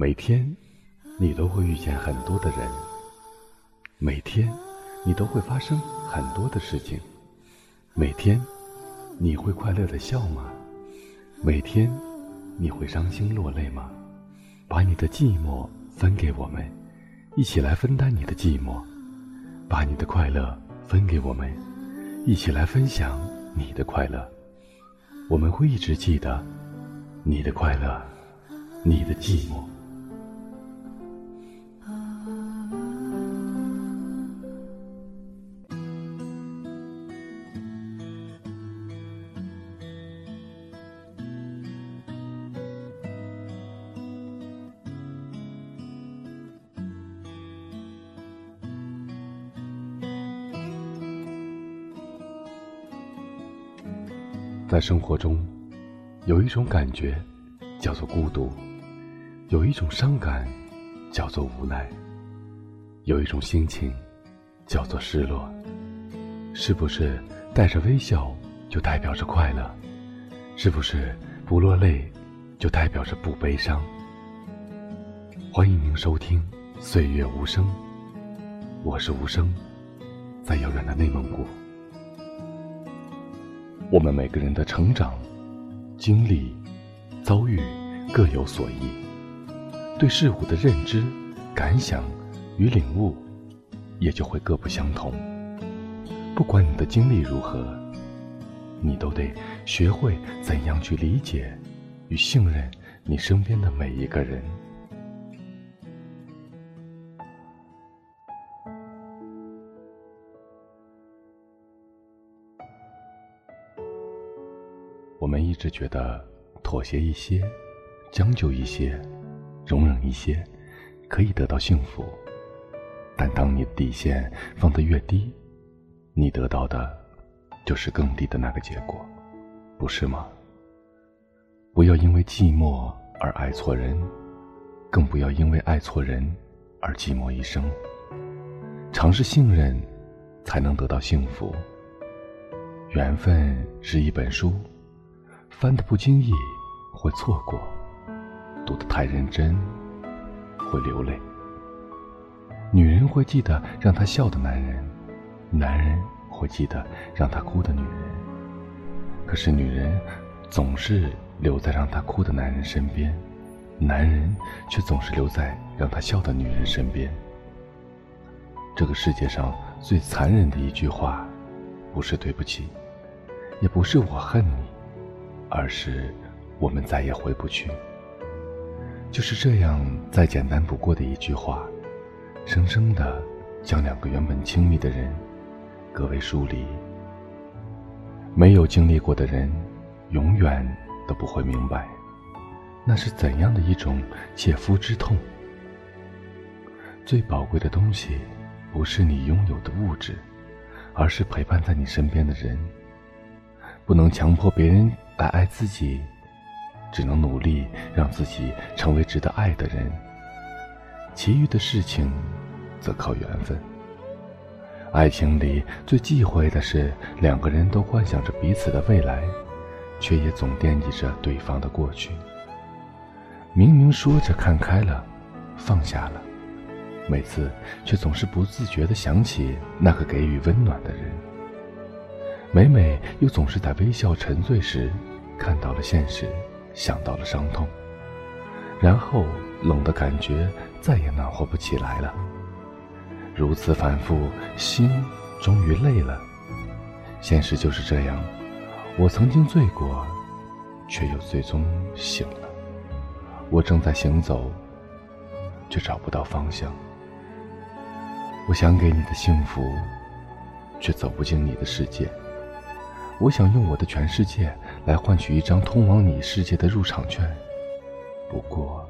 每天，你都会遇见很多的人；每天，你都会发生很多的事情；每天，你会快乐的笑吗？每天，你会伤心落泪吗？把你的寂寞分给我们，一起来分担你的寂寞；把你的快乐分给我们，一起来分享你的快乐。我们会一直记得你的快乐，你的寂寞。在生活中，有一种感觉叫做孤独，有一种伤感叫做无奈，有一种心情叫做失落。是不是带着微笑就代表着快乐？是不是不落泪就代表着不悲伤？欢迎您收听《岁月无声》，我是无声，在遥远的内蒙古。我们每个人的成长、经历、遭遇各有所异，对事物的认知、感想与领悟也就会各不相同。不管你的经历如何，你都得学会怎样去理解与信任你身边的每一个人。直觉得妥协一些、将就一些、容忍一些，可以得到幸福。但当你的底线放得越低，你得到的就是更低的那个结果，不是吗？不要因为寂寞而爱错人，更不要因为爱错人而寂寞一生。尝试信任，才能得到幸福。缘分是一本书。翻的不经意会错过，读的太认真会流泪。女人会记得让她笑的男人，男人会记得让她哭的女人。可是女人总是留在让她哭的男人身边，男人却总是留在让她笑的女人身边。这个世界上最残忍的一句话，不是对不起，也不是我恨你。而是，我们再也回不去。就是这样，再简单不过的一句话，生生的将两个原本亲密的人隔为疏离。没有经历过的人，永远都不会明白，那是怎样的一种切肤之痛。最宝贵的东西，不是你拥有的物质，而是陪伴在你身边的人。不能强迫别人。来爱自己，只能努力让自己成为值得爱的人。其余的事情，则靠缘分。爱情里最忌讳的是两个人都幻想着彼此的未来，却也总惦记着对方的过去。明明说着看开了，放下了，每次却总是不自觉地想起那个给予温暖的人。每每又总是在微笑沉醉时。看到了现实，想到了伤痛，然后冷的感觉再也暖和不起来了。如此反复，心终于累了。现实就是这样，我曾经醉过，却又最终醒了。我正在行走，却找不到方向。我想给你的幸福，却走不进你的世界。我想用我的全世界来换取一张通往你世界的入场券，不过，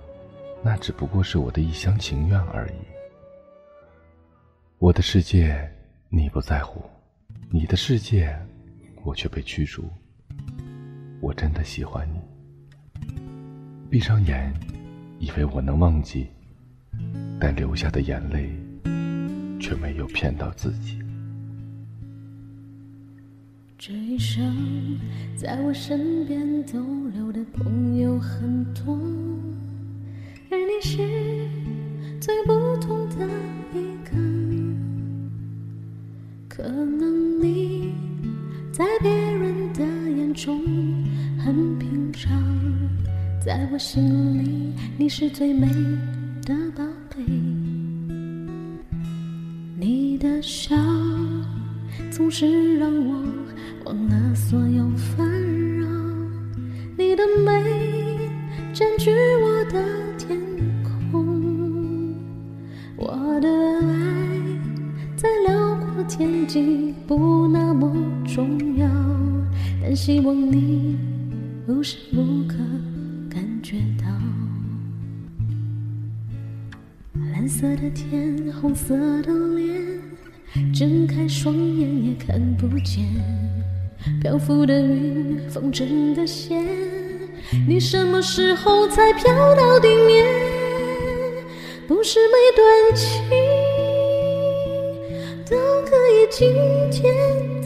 那只不过是我的一厢情愿而已。我的世界你不在乎，你的世界我却被驱逐。我真的喜欢你，闭上眼，以为我能忘记，但流下的眼泪却没有骗到自己。这一生，在我身边逗留的朋友很多，而你是最不同的一个，可能你在别人的眼中很平常，在我心里你是最美的宝贝。你的笑总是让我忘了所有烦扰，你的美占据我的天空，我的爱在辽阔天际不那么重要，但希望你无时无刻感觉到。蓝色的天，红色的脸，睁开双眼也看不见。漂浮的云，风筝的线，你什么时候才飘到地面？不是每段情都可以惊天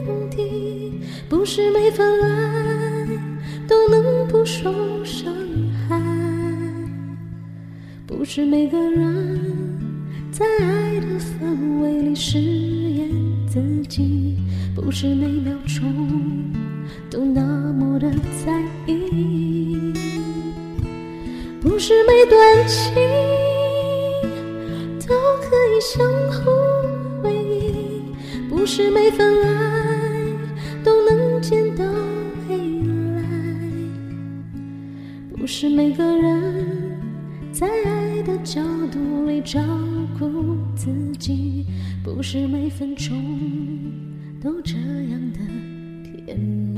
动地，不是每份爱都能不受伤害。不是每个人在爱的氛围里饰演自己，不是每秒钟都那么的在意，不是每段情都可以相互回忆，不是每份爱都能见到未来，不是每个人。在爱的角度里照顾自己，不是每分钟都这样的甜蜜。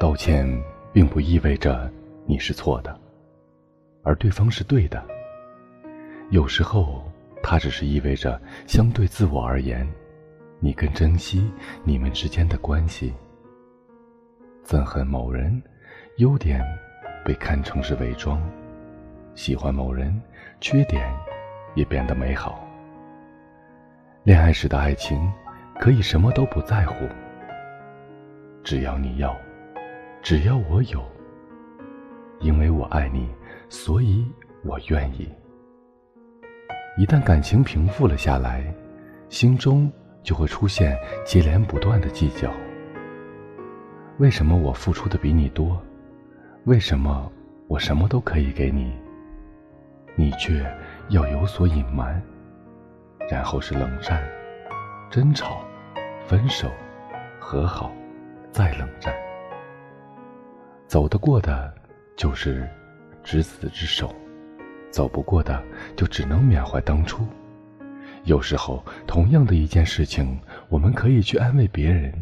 道歉并不意味着你是错的，而对方是对的。有时候，它只是意味着，相对自我而言，你更珍惜你们之间的关系。憎恨某人，优点被看成是伪装；喜欢某人，缺点也变得美好。恋爱时的爱情，可以什么都不在乎，只要你要。只要我有，因为我爱你，所以我愿意。一旦感情平复了下来，心中就会出现接连不断的计较。为什么我付出的比你多？为什么我什么都可以给你，你却要有所隐瞒？然后是冷战、争吵、分手、和好，再冷战。走得过的，就是执子之手；走不过的，就只能缅怀当初。有时候，同样的一件事情，我们可以去安慰别人，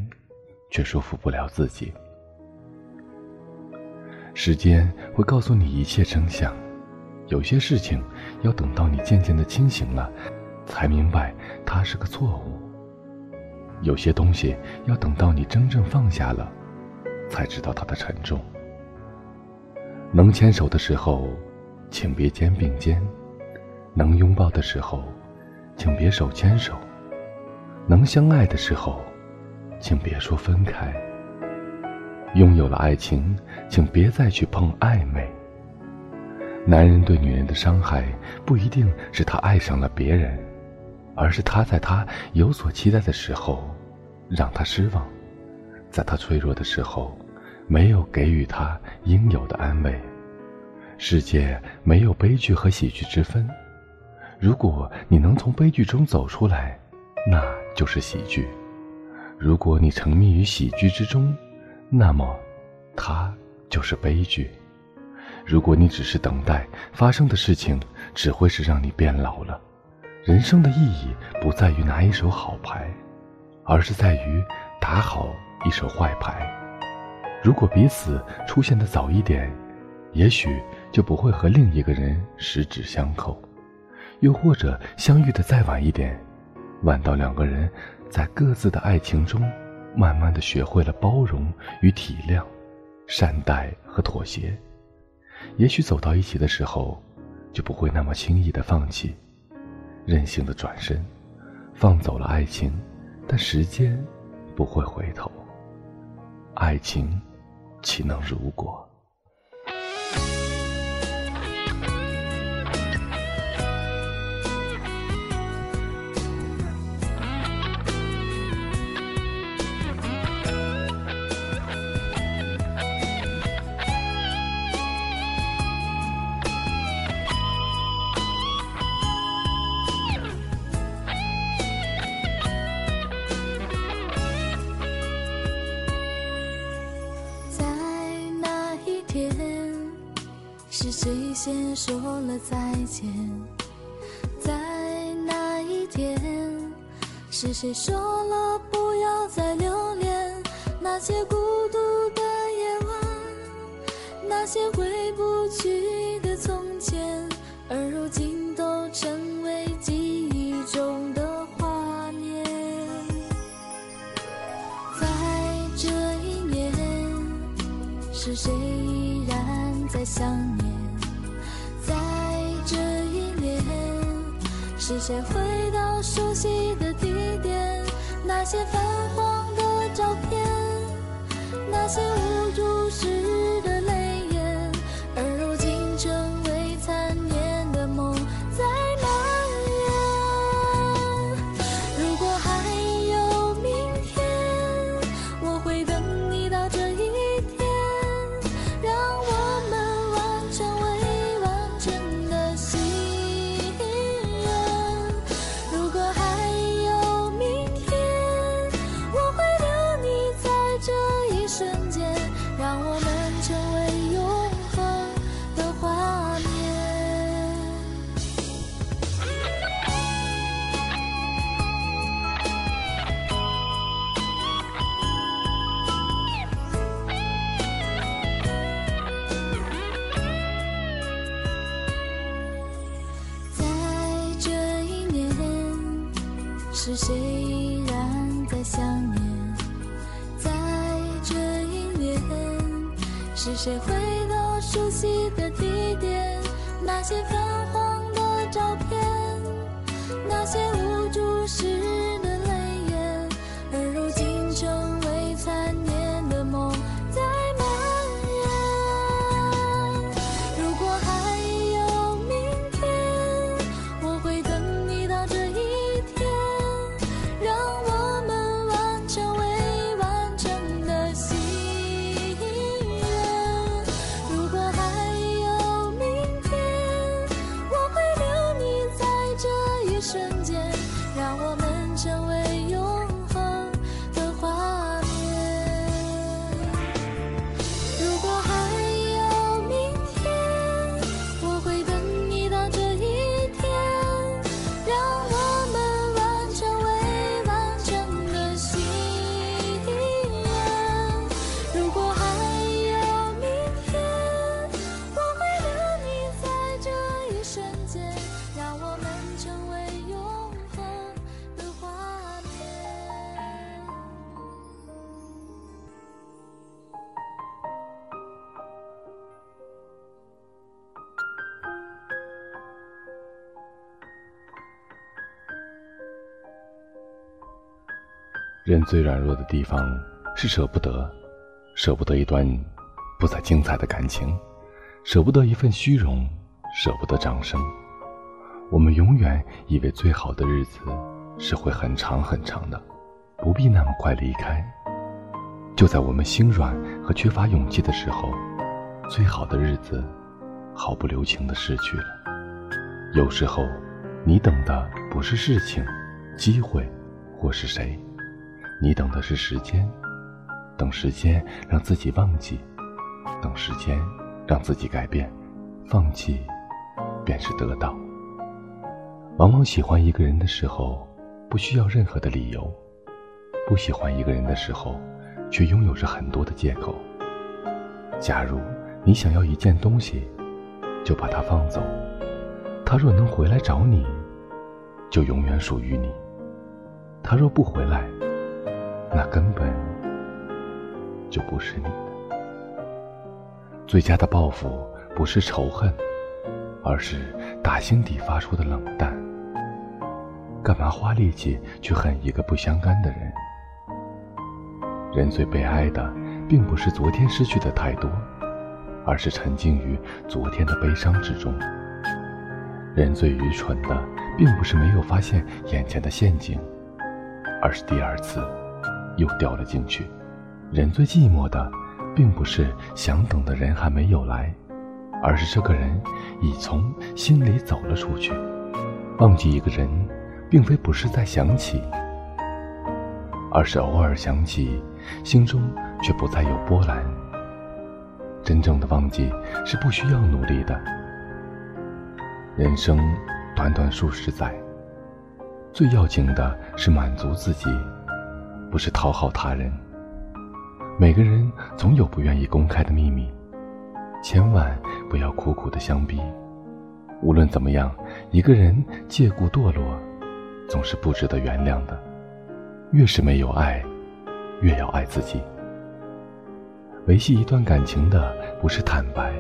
却说服不了自己。时间会告诉你一切真相，有些事情要等到你渐渐的清醒了，才明白它是个错误；有些东西要等到你真正放下了，才知道它的沉重。能牵手的时候，请别肩并肩；能拥抱的时候，请别手牵手；能相爱的时候，请别说分开。拥有了爱情，请别再去碰暧昧。男人对女人的伤害，不一定是他爱上了别人，而是他在他有所期待的时候，让他失望；在他脆弱的时候。没有给予他应有的安慰。世界没有悲剧和喜剧之分。如果你能从悲剧中走出来，那就是喜剧；如果你沉迷于喜剧之中，那么它就是悲剧。如果你只是等待发生的事情，只会是让你变老了。人生的意义不在于拿一手好牌，而是在于打好一手坏牌。如果彼此出现的早一点，也许就不会和另一个人十指相扣；又或者相遇的再晚一点，晚到两个人在各自的爱情中，慢慢的学会了包容与体谅，善待和妥协。也许走到一起的时候，就不会那么轻易的放弃，任性的转身，放走了爱情，但时间不会回头。爱情，岂能如果？天是谁先说了再见？在那一天，是谁说了不要再留恋那些孤独的夜晚，那些回不去的从前，然在想念？是谁回到熟悉的地点？那些泛黄的照片，那些谁回人最软弱的地方是舍不得，舍不得一段不再精彩的感情，舍不得一份虚荣，舍不得掌声。我们永远以为最好的日子是会很长很长的，不必那么快离开。就在我们心软和缺乏勇气的时候，最好的日子毫不留情的逝去了。有时候，你等的不是事情、机会，或是谁。你等的是时间，等时间让自己忘记，等时间让自己改变，放弃便是得到。往往喜欢一个人的时候，不需要任何的理由；不喜欢一个人的时候，却拥有着很多的借口。假如你想要一件东西，就把它放走，它若能回来找你，就永远属于你。他若不回来，那根本就不是你。最佳的报复不是仇恨，而是打心底发出的冷淡。干嘛花力气去恨一个不相干的人？人最悲哀的，并不是昨天失去的太多，而是沉浸于昨天的悲伤之中。人最愚蠢的，并不是没有发现眼前的陷阱，而是第二次又掉了进去。人最寂寞的。并不是想等的人还没有来，而是这个人已从心里走了出去。忘记一个人，并非不是在想起，而是偶尔想起，心中却不再有波澜。真正的忘记是不需要努力的。人生短短数十载，最要紧的是满足自己，不是讨好他人。每个人总有不愿意公开的秘密，千万不要苦苦的相逼。无论怎么样，一个人借故堕落，总是不值得原谅的。越是没有爱，越要爱自己。维系一段感情的不是坦白，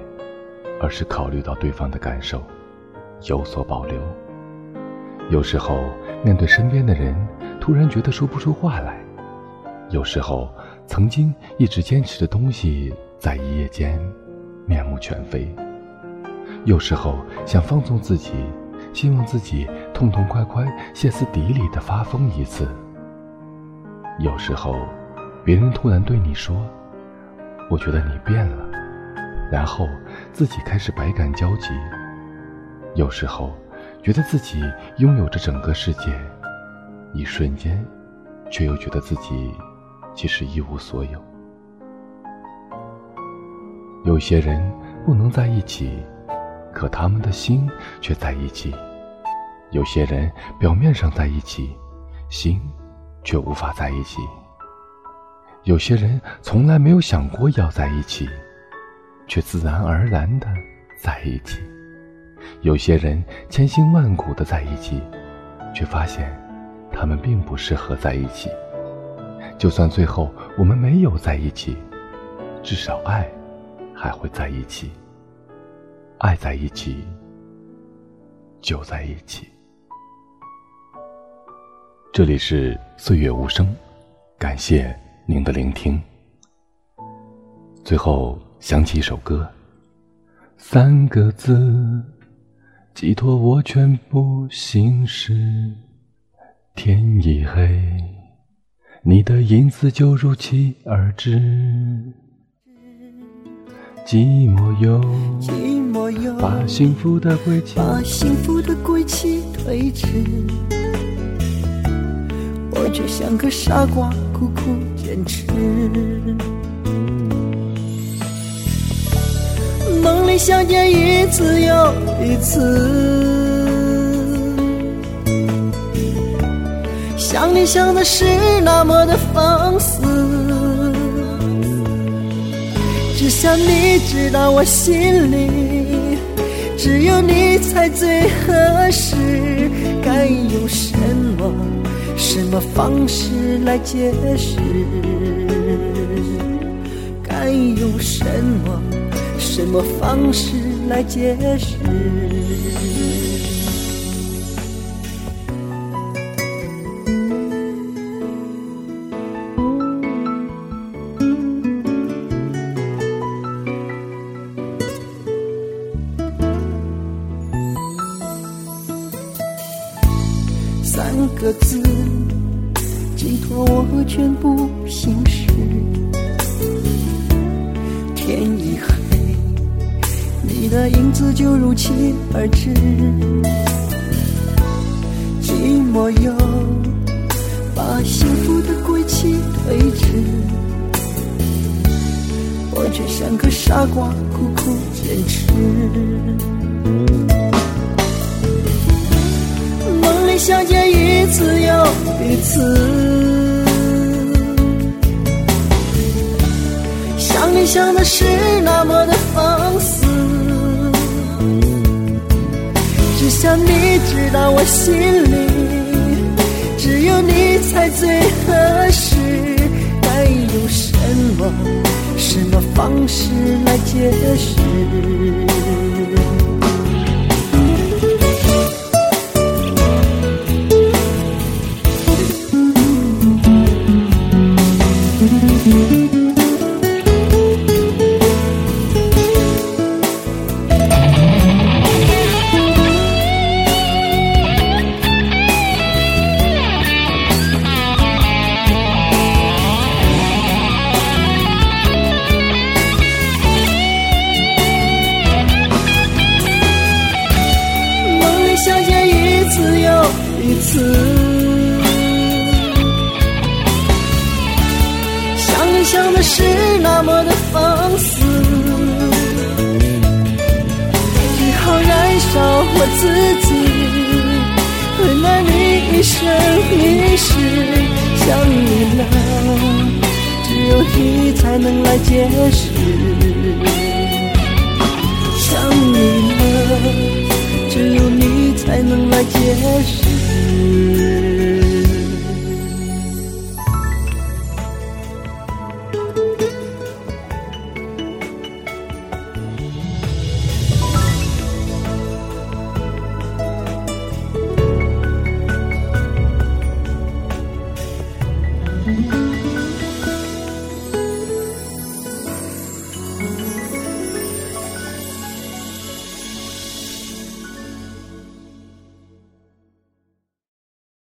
而是考虑到对方的感受，有所保留。有时候面对身边的人，突然觉得说不出话来。有时候。曾经一直坚持的东西，在一夜间面目全非。有时候想放纵自己，希望自己痛痛快快、歇斯底里的发疯一次。有时候，别人突然对你说：“我觉得你变了。”然后自己开始百感交集。有时候，觉得自己拥有着整个世界，一瞬间，却又觉得自己。其实一无所有。有些人不能在一起，可他们的心却在一起；有些人表面上在一起，心却无法在一起；有些人从来没有想过要在一起，却自然而然的在一起；有些人千辛万苦的在一起，却发现他们并不适合在一起。就算最后我们没有在一起，至少爱还会在一起。爱在一起，就在一起。这里是岁月无声，感谢您的聆听。最后想起一首歌，三个字，寄托我全部心事。天已黑。你的影子就如期而至，寂寞又把幸福的归期。把幸福的归期推迟，我却像个傻瓜苦苦坚持，梦里相见一次又一次。想你想的是那么的放肆，只想你知道我心里只有你才最合适。该用什么什么方式来解释？该用什么什么方式来解释？而至。寂寞又把幸福的归期推迟，我却像个傻瓜，苦苦坚持。梦里相见一次又一次，想你想的是那么的放肆，想你知道我心里只有你才最合适。该用什么什么方式来解释？自己，为了你一生一世。想你了，只有你才能来解释。想你了。只有你才能来解释。